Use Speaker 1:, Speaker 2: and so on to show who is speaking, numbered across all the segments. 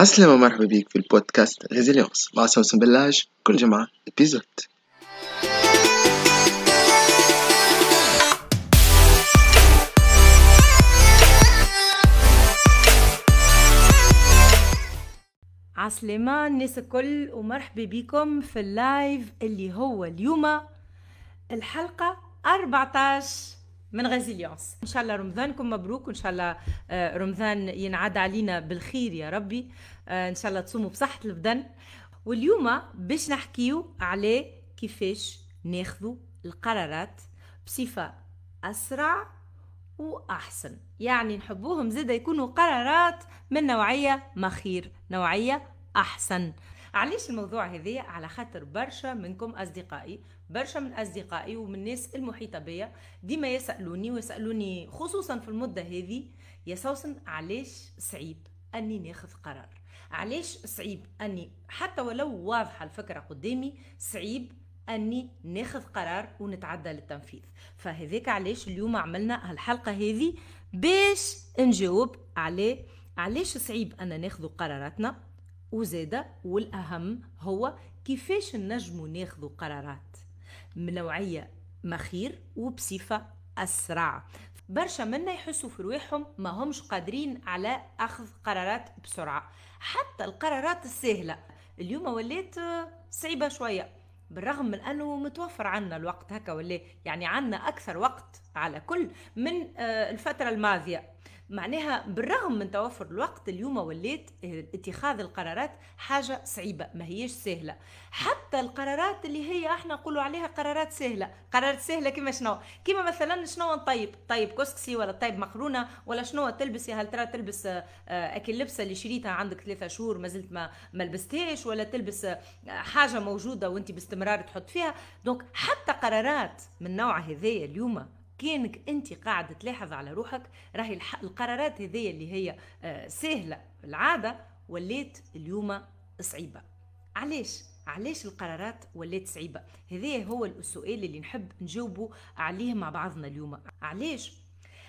Speaker 1: عسلامة مرحبا بيك في ال podcast Résilience مع سوسن بلاج كل جمعة épisode
Speaker 2: عسلامة الناس الكل ومرحبا بكم في ال live اللي هو اليوم الحلقة 14 من Résilience إن شاء الله رمضانكم مبروك وإن شاء الله آه، رمضان ينعاد علينا بالخير يا ربي. آه، إن شاء الله تصوموا بصحة البدن. واليوم باش نحكيو على كيفاش ناخذوا القرارات بصفة أسرع وأحسن. يعني نحبوهم زيدا يكونوا قرارات من نوعية مخير نوعية أحسن. علاش الموضوع هذايا على خاطر برشا منكم أصدقائي برشا من أصدقائي ومن الناس المحيطه بيا ديما يسألوني ويسألوني خصوصا في المدة هذه يا سوسن علاش صعيب أني ناخذ قرار؟ علاش صعيب أني حتى ولو واضحة الفكرة قدامي صعيب أني ناخذ قرار ونتعدى للتنفيذ؟ فهذاك علاش اليوم عملنا هالحلقة هذه باش نجاوب على علاش صعيب أن ناخذ قراراتنا وزادة والأهم هو كيفاش نجمو ناخذ قرارات. من نوعيه مخير وبصفة أسرع. برشا منا يحسوا في رواحهم ما همش قادرين على أخذ قرارات بسرعة. حتى القرارات السهلة. اليوم ولات صعيبة شوية. بالرغم من أنه متوفر عنا الوقت هكا ولا يعني عنا أكثر وقت على كل من آه، الفترة الماضية. معناها بالرغم من توفر الوقت اليوم وليت اتخاذ القرارات حاجة صعيبة ما هيش سهلة. حتى القرارات اللي هي إحنا نقولوا عليها قرارات سهلة قرارات سهلة كما شنو؟ كما مثلا شنو نطيب؟ طيب كسكسي ولا طيب مقرونة ولا شنو تلبسي؟ هل ترى تلبس آه، هاك اللبسة اللي شريتها عندك ثلاثة شهور ما زلت ما, ما لبستهاش؟ ولا تلبس آه، حاجة موجودة وانت باستمرار تحط فيها؟ donc حتى قرارات من نوع هذايا اليوم كانك أنت قاعد تلاحظ على روحك راهي القرارات هذه اللي هي آه، سهلة. العادة ولات اليوم صعيبة. علاش؟ علاش القرارات ولات صعيبة؟ هذا هو السؤال اللي نحب نجاوبه عليه مع بعضنا اليوم. علاش؟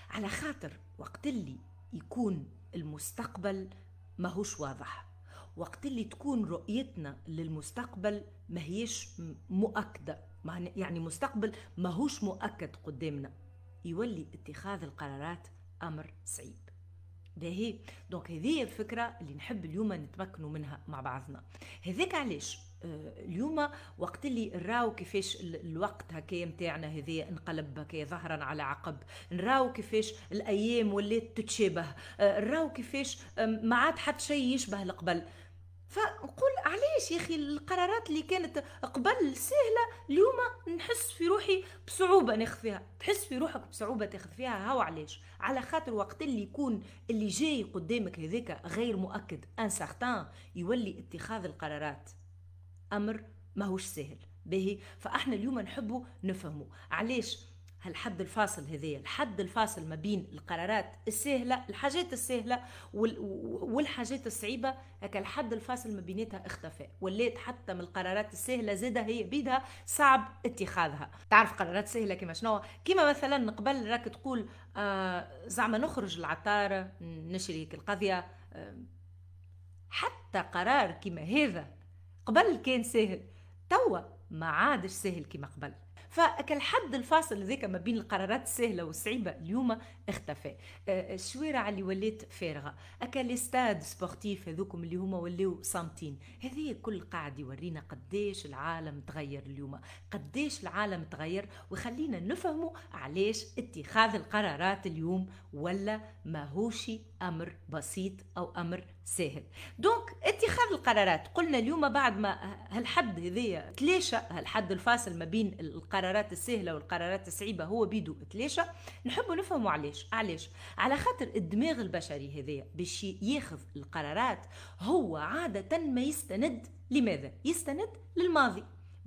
Speaker 2: على خاطر وقت اللي يكون المستقبل ماهوش واضح. وقت اللي تكون رؤيتنا للمستقبل ما هيش مؤكدة يعني مستقبل ماهوش مؤكد قدامنا. يولي اتخاذ القرارات أمر صعيب باهي. دونك هذه الفكرة اللي نحب اليوم نتمكنوا منها مع بعضنا. هذاك علاش؟ آه، اليوم وقت اللي نراو كيفاش الوقت هكايا نتاعنا هذايا انقلب هكايا ظهرا على عقب. نراو كيفاش الأيام ولات تتشابه. آه، نراو كيفاش ما عاد حتى شيء يشبه القبل. فنقول علاش يا أخي القرارات اللي كانت قبل سهلة اليوم نحس في روحي بصعوبة ناخذ فيها تحس في روحك بصعوبة تاخذ فيها هاو علاش؟ على خاطر وقت اللي يكون اللي جاي قدامك هذاك غير مؤكد ان يولي اتخاذ القرارات. أمر ماهوش سهل. باهي. فأحنا اليوم نحبوا نفهموا علاش؟ هالحد الفاصل هذايا الحد الفاصل ما بين القرارات السهلة الحاجات السهلة والحاجات الصعيبة هكا الحد الفاصل ما بيناتها اختفى. ولات حتى من القرارات السهلة زاده هي بيدها صعب اتخاذها. تعرف قرارات سهلة كما شنو؟ كما مثلا قبل راك تقول آه زعما نخرج العطار نشري القضية آه حتى قرار كما هذا قبل كان سهل توا ما عادش سهل كما قبل. فكالحد الفاصل ذيك ما بين القرارات السهلة والصعيبة اليوم اختفى. آه، الشوارع اللي ولات فارغة أكا الاستاد سبورتيف هذوكم اللي هما ولاو صامتين هذه كل قاعد يورينا قديش العالم تغير اليوم قديش العالم تغير ويخلينا نفهموا علاش اتخاذ القرارات اليوم ولا ماهوش أمر بسيط أو أمر سهل دونك اتخاذ القرارات قلنا اليوم بعد ما هالحد هذيا تلاشى هالحد الفاصل ما بين القرارات السهلة والقرارات الصعيبة هو بيدو تلاشى نحب نفهموا علاش. علاش؟ على خاطر الدماغ البشري هذايا باش ياخذ القرارات هو عادة ما يستند لماذا؟ يستند للماضي.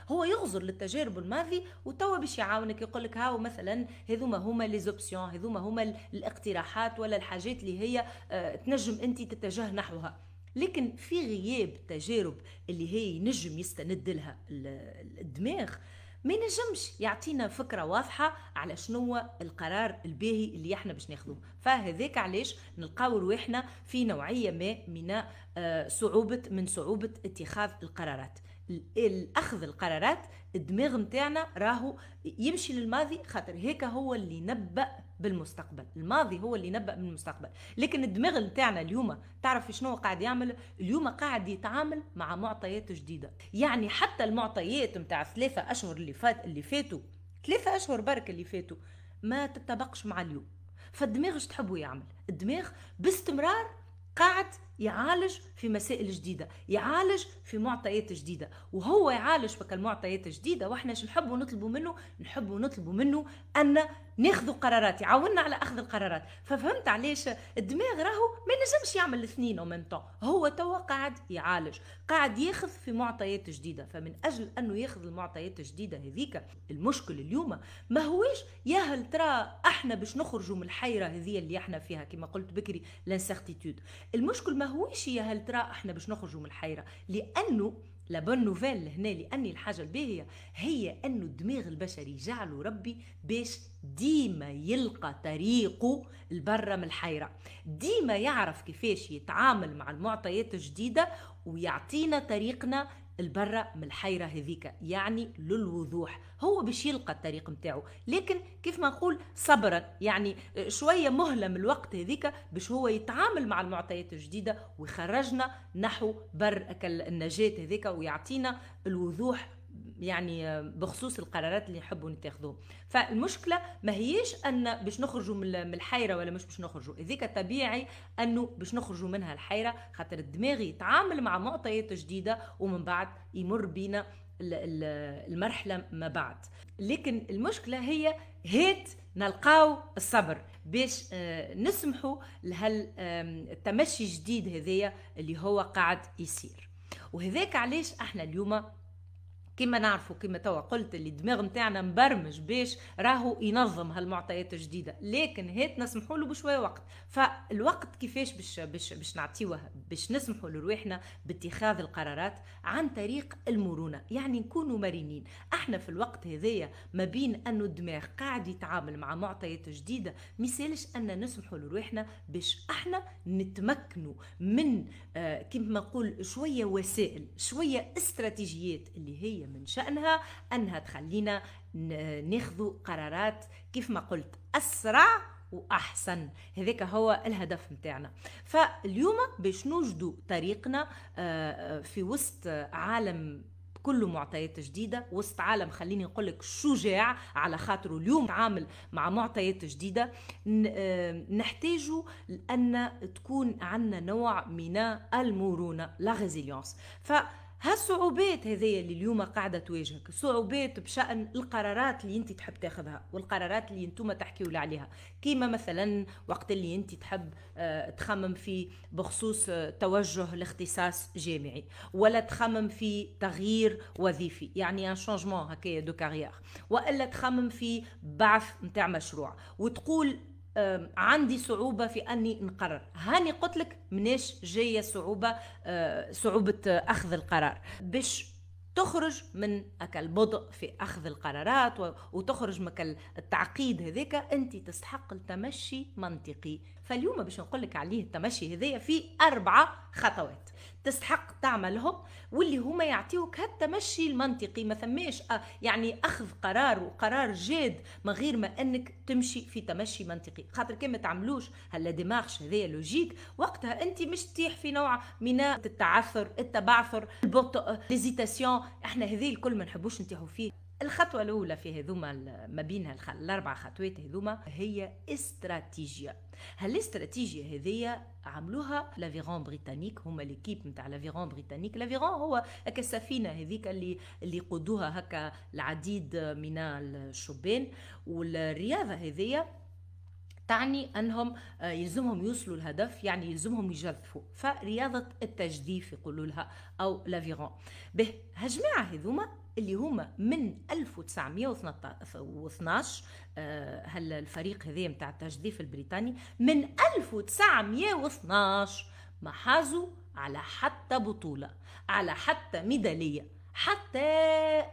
Speaker 2: هو يغزر للتجارب الماضي وتوا باش يعاونك يقول لك هاو مثلا هذوما هما لي زوبسيون هذوما هما الاقتراحات ولا الحاجات اللي هي آه، تنجم أنت تتجه نحوها. لكن في غياب تجارب اللي هي نجم يستند لها الدماغ ما ينجمش يعطينا فكرة واضحة على شنو القرار الباهي اللي إحنا باش ناخذوه فهذاك علاش نلقاو رواحنا في نوعية ما من آه، صعوبه من صعوبة اتخاذ القرارات. الاخذ القرارات الدماغ نتاعنا راهو يمشي للماضي خاطر هيك هو اللي نبأ بالمستقبل. الماضي هو اللي نبأ بالمستقبل. لكن الدماغ نتاعنا اليوم تعرف شنو قاعد يعمل؟ اليوم قاعد يتعامل مع معطيات جديدة. يعني حتى المعطيات نتاع ثلاثة أشهر اللي فات اللي فاتوا ثلاثة أشهر برك اللي فاتوا ما تتطابقش مع اليوم. فالدماغ إيش تحبوا يعمل؟ الدماغ باستمرار قاعد يعالج في مسائل جديدة يعالج في معطيات جديدة. وهو يعالج في المعطيات الجديدة وإحنا إيش نحبوا نطلبوا منه؟ نحبوا نطلبوا منه أن ناخذوا قرارات يعاوننا على أخذ القرارات. ففهمت علاش الدماغ راهو ما ينجمش يعمل الاثنين أو ميم هو توا قاعد يعالج قاعد ياخذ في معطيات جديدة. فمن أجل أنه ياخذ المعطيات الجديدة هذيك المشكل اليوم ما هوش يا هل ترى أحنا باش نخرجوا من الحيرة هذه اللي إحنا فيها كما قلت بكري l'incertitude المشكل ما هوش يا هل ترى أحنا باش نخرجوا من الحيرة. لأنه la bonne nouvelle هنا يعني الحاجة الباهية هي انه الدماغ البشري جعله ربي باش ديما يلقى طريقه لبرا من الحيرة. ديما يعرف كيفاش يتعامل مع المعطيات الجديدة ويعطينا طريقنا البرة من الحيرة هذيك يعني للوضوح. هو باش يلقى الطريق متاعه لكن كيف ما نقول صبرا يعني شوية مهلة من الوقت هذيك باش هو يتعامل مع المعطيات الجديدة ويخرجنا نحو بر النجاة هذيك ويعطينا الوضوح يعني بخصوص القرارات اللي نحبوا نتاخذوهم فالمشكلة ما هيش أن باش نخرجوا من الحيرة ولا مش باش نخرجوا. هذيك طبيعي أنه باش نخرجوا منها الحيرة خاطر الدماغ يتعامل مع معطيات جديدة ومن بعد يمر بينا المرحلة ما بعد. لكن المشكلة هي هيت نلقاو الصبر باش آه، نسمحوا لهالتمشي الجديد هذايا اللي هو قاعد يصير. وهذاك علاش إحنا اليوم كما نعرفوا كما توا قلت اللي الدماغ نتاعنا مبرمج باش راهو ينظم هالمعطيات الجديدة. لكن هات نسمحوا له بشوية وقت. فالوقت كيفاش باش باش باش نعطيوه باش نسمحوا لروحنا باتخاذ القرارات عن طريق المرونة. يعني نكونوا مرنين. إحنا في الوقت هذايا ما بين انه الدماغ قاعد يتعامل مع معطيات جديدة مثالش أن نسمحوا لروحنا باش إحنا نتمكنوا من آه كما نقول شوية وسائل شوية استراتيجيات اللي هي من شأنها أنها تخلينا ناخذ قرارات كيف ما قلت أسرع وأحسن. هذاك هو الهدف نتاعنا. فاليوم باش نوجدوا طريقنا آه، في وسط عالم كله معطيات جديدة وسط عالم خليني نقول لك شجاع على خاطره اليوم تعامل مع معطيات جديدة آه، نحتاج أن تكون عندنا نوع من المرونة لا ريزيليونس ف هالصعوبات هذيا اللي اليوم قاعدة تواجهك؟ صعوبات بشأن القرارات اللي أنت تحب تاخذها والقرارات اللي أنتم تحكيوا عليها. كيما مثلا وقت اللي أنت تحب آه، تخمم في بخصوص آه، توجه لاختصاص جامعي ولا تخمم في تغيير وظيفي يعني un changement هكايا de carrière وإلا تخمم في بعث نتاع مشروع. وتقول عندي صعوبة في أني نقرر. هاني قلت لك مناش جاية صعوبة أه، صعوبة أخذ القرار. باش تخرج من البطء في أخذ القرارات وتخرج من التعقيد هذاك أنت تستحق التمشي منطقي. فاليوم باش نقول لك عليه التمشي هذايا في أربعة خطوات. تستحق تعملهم واللي هما يعطيوك هالتمشي المنطقي ما ثماش آه، يعني أخذ قرار وقرار جاد من غير ما أنك تمشي في تمشي منطقي. خاطر كي ما تعملوش هال démarche هذايا logique. وقتها أنت مش تطيح في نوع من التعثر التبعثر البطء l'hésitation إحنا هذه الكل ما نحبوش نطيحوا فيه. الخطوة الأولى في هذوما ما بين الأربع خطوات هذوما هي استراتيجية. هالاستراتيجية هذيا عملوها l'aviron britannique هما l'équipe نتاع l'aviron britannique l'aviron هو هكا السفينة هذيك اللي اللي يقودوها هكا العديد من الشبان. والرياضة هذيا تعني أنهم آه، يلزمهم يوصلوا الهدف يعني يلزمهم يجذفوا. فرياضة التجديف يقولوا لها أو l'aviron. باهي هالجماعه هذوما اللي هما من 1912 آه، هل الفريق هذا متاع التجديف البريطاني من 1912 ما حازوا على حتى بطولة على حتى ميدالية حتى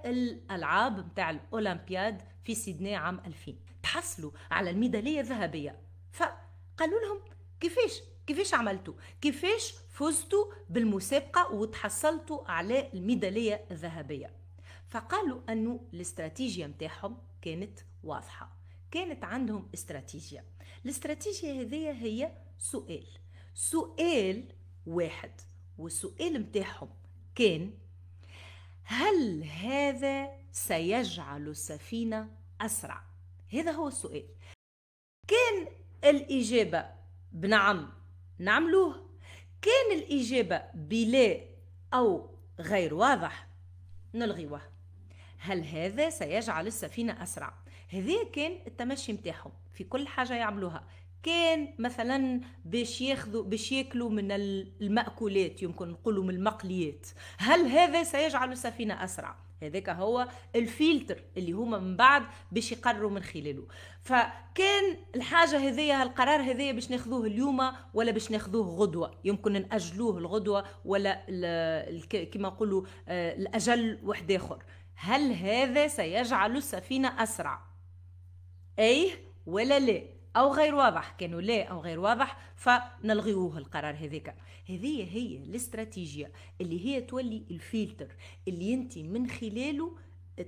Speaker 2: الألعاب نتاع الأولمبياد في سيدني عام 2000 تحصلوا على الميدالية الذهبية. فقالوا لهم كيفاش؟ كيفاش عملتوا؟ كيفاش فزتوا بالمسابقة وتحصلتوا على الميدالية الذهبية؟ فقالوا انه الاستراتيجية متاعهم كانت واضحة كانت عندهم استراتيجية. الاستراتيجية هذه هي سؤال. سؤال واحد والسؤال متاعهم كان هل هذا سيجعل السفينة أسرع؟ هذا هو السؤال. كان الإجابة بنعم نعملوه. كان الإجابة بلا أو غير واضح نلغيوه. هل هذا سيجعل السفينة أسرع؟ هذا كان التمشي متاعهم في كل حاجة يعملوها. كان مثلا باش ياخذوا باش ياكلوا من المأكولات يمكن نقولوا من المقليات. هل هذا سيجعل السفينة أسرع؟ هذاك هو الفلتر اللي هما من بعد باش يقرروا من خلاله. فكان الحاجة هذيا القرار هذيا باش ناخذوه اليوم ولا باش ناخذوه غدوة؟ يمكن نأجلوه الغدوة ولا كما نقولوا آه، الأجل واحد آخر. هل هذا سيجعل السفينة أسرع؟ أي ولا لا؟ أو غير واضح. كانوا لا أو غير واضح فنلغيوه القرار هذاك. هذه هي الاستراتيجية اللي هي تولي الفلتر اللي انت من خلاله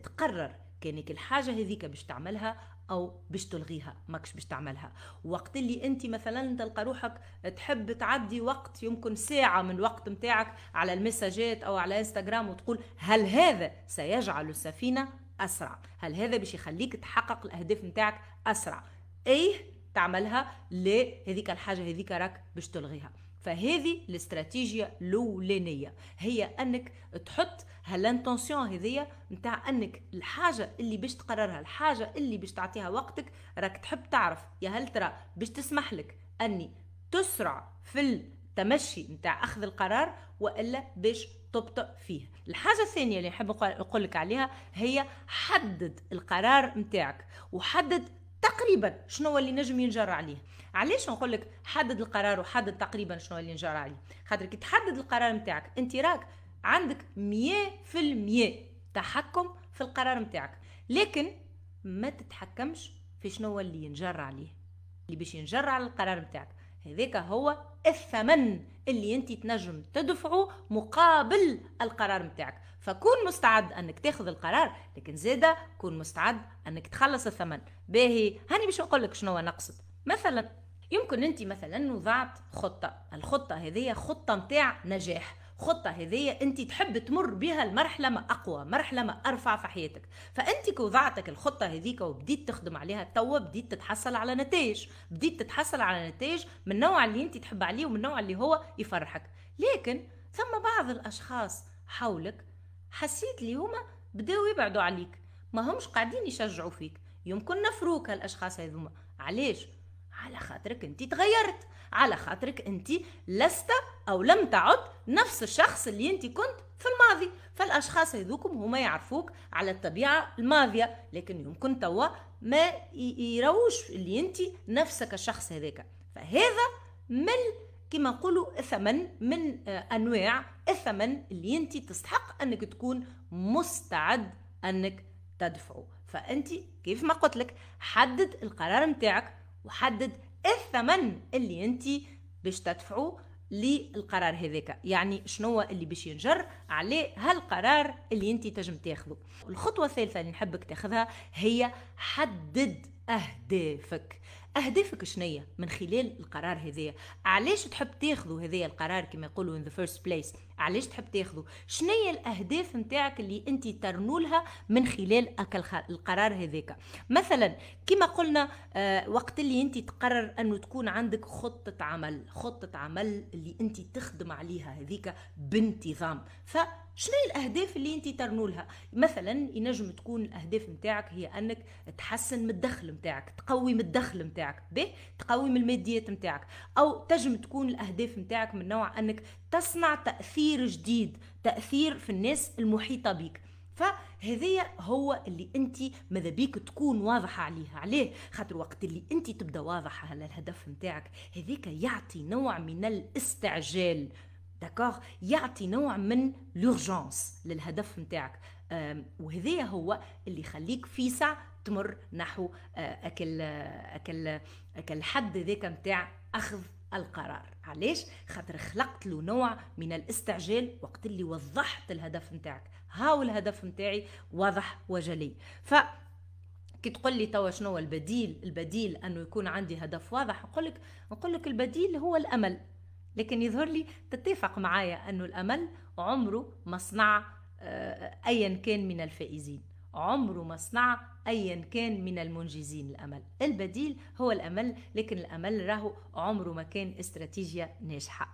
Speaker 2: تقرر كانك الحاجة هذيك باش تعملها أو باش تلغيها ماكش باش تعملها. وقت اللي أنت مثلا تلقى روحك تحب تعدي وقت يمكن ساعة من الوقت متاعك على المساجات أو على إنستغرام وتقول هل هذا سيجعل السفينة أسرع؟ هل هذا باش يخليك تحقق الأهداف متاعك أسرع؟ إيه تعملها لهذيك الحاجة هذيك راك باش تلغيها. فهذه الاستراتيجية الأولانية. هي أنك تحط هالانتونسيون هذيا نتاع أنك الحاجة اللي باش تقررها الحاجة اللي باش تعطيها وقتك راك تحب تعرف. يا هل ترى باش تسمح لك أني تسرع في التمشي نتاع أخذ القرار وإلا باش تبطئ فيه؟ الحاجة الثانية اللي نحب أقول لك عليها هي حدد القرار نتاعك وحدد تقريبا شنو اللي نجم ينجر عليه؟ علاش نقول لك حدد القرار وحدد تقريبا شنو اللي ينجر عليه؟ خاطر كي تحدد القرار نتاعك انت راك عندك 100% تحكم في القرار نتاعك لكن ما تتحكمش في شنو اللي ينجر عليه اللي باش ينجر على القرار نتاعك هذاك هو الثمن اللي انت تنجم تدفعه مقابل القرار نتاعك فكون مستعد أنك تاخذ القرار لكن زاده كون مستعد أنك تخلص الثمن. باهي هاني باش نقول لك شنو نقصد. مثلا يمكن أنت مثلا وضعت خطة. الخطة هذه خطة متاع نجاح. خطة هذه أنت تحب تمر بها المرحلة ما أقوى مرحلة ما أرفع في حياتك. فأنت كي وضعتك الخطة هذيك وبديت تخدم عليها توا بديت تتحصل على نتائج. بديت تتحصل على نتائج من النوع اللي أنت تحب عليه ومن النوع اللي هو يفرحك. لكن ثم بعض الأشخاص حولك حسيت لي هما بداو يبعدوا عليك ما همش قاعدين يشجعوا فيك. يمكن نفروك هالاشخاص هذوما. علاش؟ على خاطرك أنت تغيرت. على خاطرك انت لست أو لم تعد نفس الشخص اللي انت كنت في الماضي. فالأشخاص هذوكم هما يعرفوك على الطبيعة الماضية لكن يمكن توا ما يروش اللي انت نفسك الشخص هذاك. فهذا من كما نقولوا ثمن من أنواع الثمن اللي انت تستحق أنك تكون مستعد أنك تدفعه. فأنت كيف ما قلت لك حدد القرار نتاعك وحدد الثمن اللي انت باش تدفعه للقرار هذاك. يعني شنو اللي باش ينجر عليه هالقرار اللي انت تجم تاخذه الخطوة الثالثة اللي نحبك تاخذها هي حدد أهدافك. أهدافك شنية من خلال القرار هذايا؟ علاش تحب تاخذوا هذايا القرار كما يقولوا in the first place علاش تحب تاخذوا شنية الأهداف نتاعك اللي انت ترنولها من خلال القرار هذاك؟ مثلا كما قلنا آه وقت اللي انت تقرر أنه تكون عندك خطة عمل خطة عمل اللي انت تخدم عليها هذيك بانتظام. ف شنو الأهداف اللي انت ترنولها مثلا ينجم تكون الأهداف نتاعك هي أنك تحسن من الدخل نتاعك تقوي من الدخل نتاعك به؟ تقوي من الماديات نتاعك. أو تجم تكون الأهداف نتاعك من نوع أنك تصنع تأثير جديد تأثير في الناس المحيطة بك فهذايا هو اللي أنت ماذا بيك تكون واضحة عليها. عليه خاطر وقت اللي أنت تبدأ واضحه على الهدف نتاعك هذيك يعطي نوع من الاستعجال. d'accord يعطي نوع من l'urgence للهدف نتاعك. وهذايا هو اللي يخليك فيسع تمر نحو آه، هاك ال آه، هاك ال هاك الحد ذاك نتاع أخذ القرار. علاش؟ خاطر خلقت له نوع من الاستعجال وقت اللي وضحت الهدف نتاعك. هاو الهدف نتاعي؟ واضح وجلي. ف كي تقول لي توا شنو البديل البديل أنه يكون عندي هدف واضح نقول لك نقول لك البديل هو الأمل. لكن يظهر لي تتفق معايا أنه الأمل عمره ما صنع آه، ايا كان من الفائزين. عمره ما صنع ايا كان من المنجزين. الأمل البديل هو الأمل لكن الأمل راهو عمره ما كان استراتيجية ناجحة.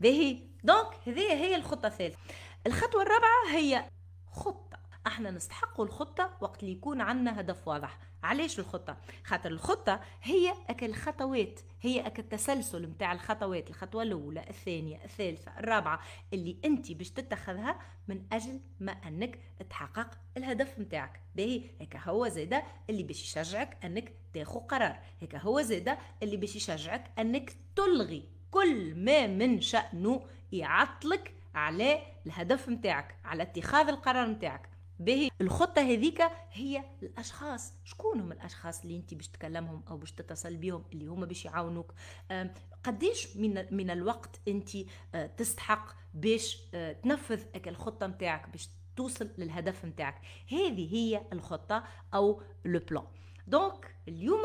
Speaker 2: باهي. دونك هذه هي الخطة الثالثة. الخطوة الرابعة هي خطة. إحنا نستحقوا الخطة وقت اللي يكون عندنا هدف واضح. علاش الخطة؟ خاطر الخطة هي أكل خطوات هي أكل التسلسل نتاع الخطوات الخطوة الأولى الثانية الثالثة الرابعة اللي أنت باش تتخذها من أجل ما أنك تحقق الهدف نتاعك باهي هيك هو زيدا اللي باش يشجعك أنك تاخذ قرار. هيك هو زيدا اللي باش يشجعك أنك تلغي كل ما من شأنه يعطلك على الهدف نتاعك على اتخاذ القرار نتاعك باهي الخطة هذيك هي الأشخاص. شكون هم الأشخاص اللي أنت باش تكلمهم أو باش تتصل بهم اللي هما باش يعاونوك؟ قديش من من الوقت أنت آه، تستحق باش آه، تنفذ الخطة نتاعك باش توصل للهدف نتاعك هذه هي الخطة أو le plan donc اليوم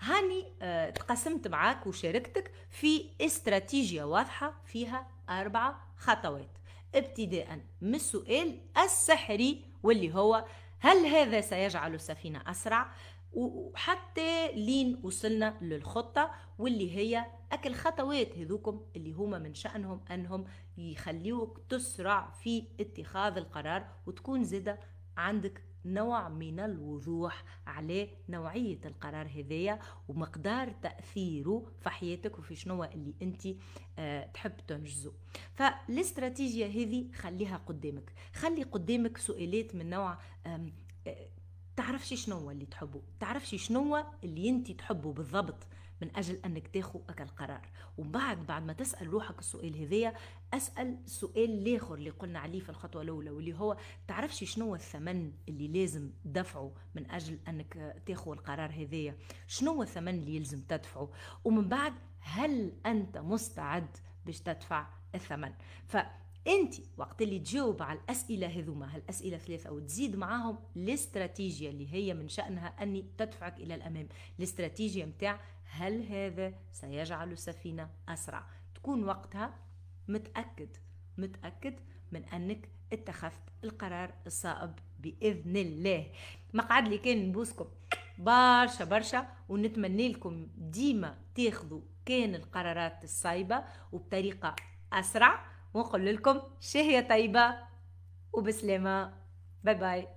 Speaker 2: هاني آه، تقسمت معاك وشاركتك في استراتيجية واضحة فيها أربع خطوات. ابتداء من السؤال السحري واللي هو هل هذا سيجعل السفينة أسرع؟ وحتى لين وصلنا للخطة واللي هي أكل خطوات هذوكم اللي هما من شأنهم أنهم يخليوك تسرع في اتخاذ القرار وتكون زادة عندك نوع من الوضوح على نوعية القرار هذايا ومقدار تأثيره في حياتك وفي شنو اللي أنت أه تحب تنجزه. فالاستراتيجية هذه خليها قدامك. خلي قدامك سؤالات من نوع أه تعرفش شنو اللي تحبه. تعرفش شنو اللي أنت تحبه بالضبط. من أجل أنك تاخذ أكل قرار. وبعد بعد ما تسأل روحك السؤال هذايا أسأل سؤال الآخر اللي قلنا عليه في الخطوة الأولى واللي هو تعرفش شنو الثمن اللي لازم دفعه من أجل أنك تاخذ القرار هذايا؟ شنو الثمن اللي يلزم تدفعه؟ ومن بعد هل أنت مستعد باش تدفع الثمن؟ ف انت وقت اللي تجاوب على الأسئلة هذوما هالأسئلة ثلاثة وتزيد معاهم الاستراتيجية اللي هي من شأنها أني تدفعك إلى الأمام. الاستراتيجية متاع هل هذا سيجعل السفينة أسرع؟ تكون وقتها متأكد متأكد من أنك اتخذت القرار الصائب بإذن الله. مقعد لي كان نبوسكم برشا برشا ونتمنى لكم ديما تاخذوا كان القرارات الصايبة وبطريقة أسرع. ونقول لكم شهية طيبة وبسلامة. باي باي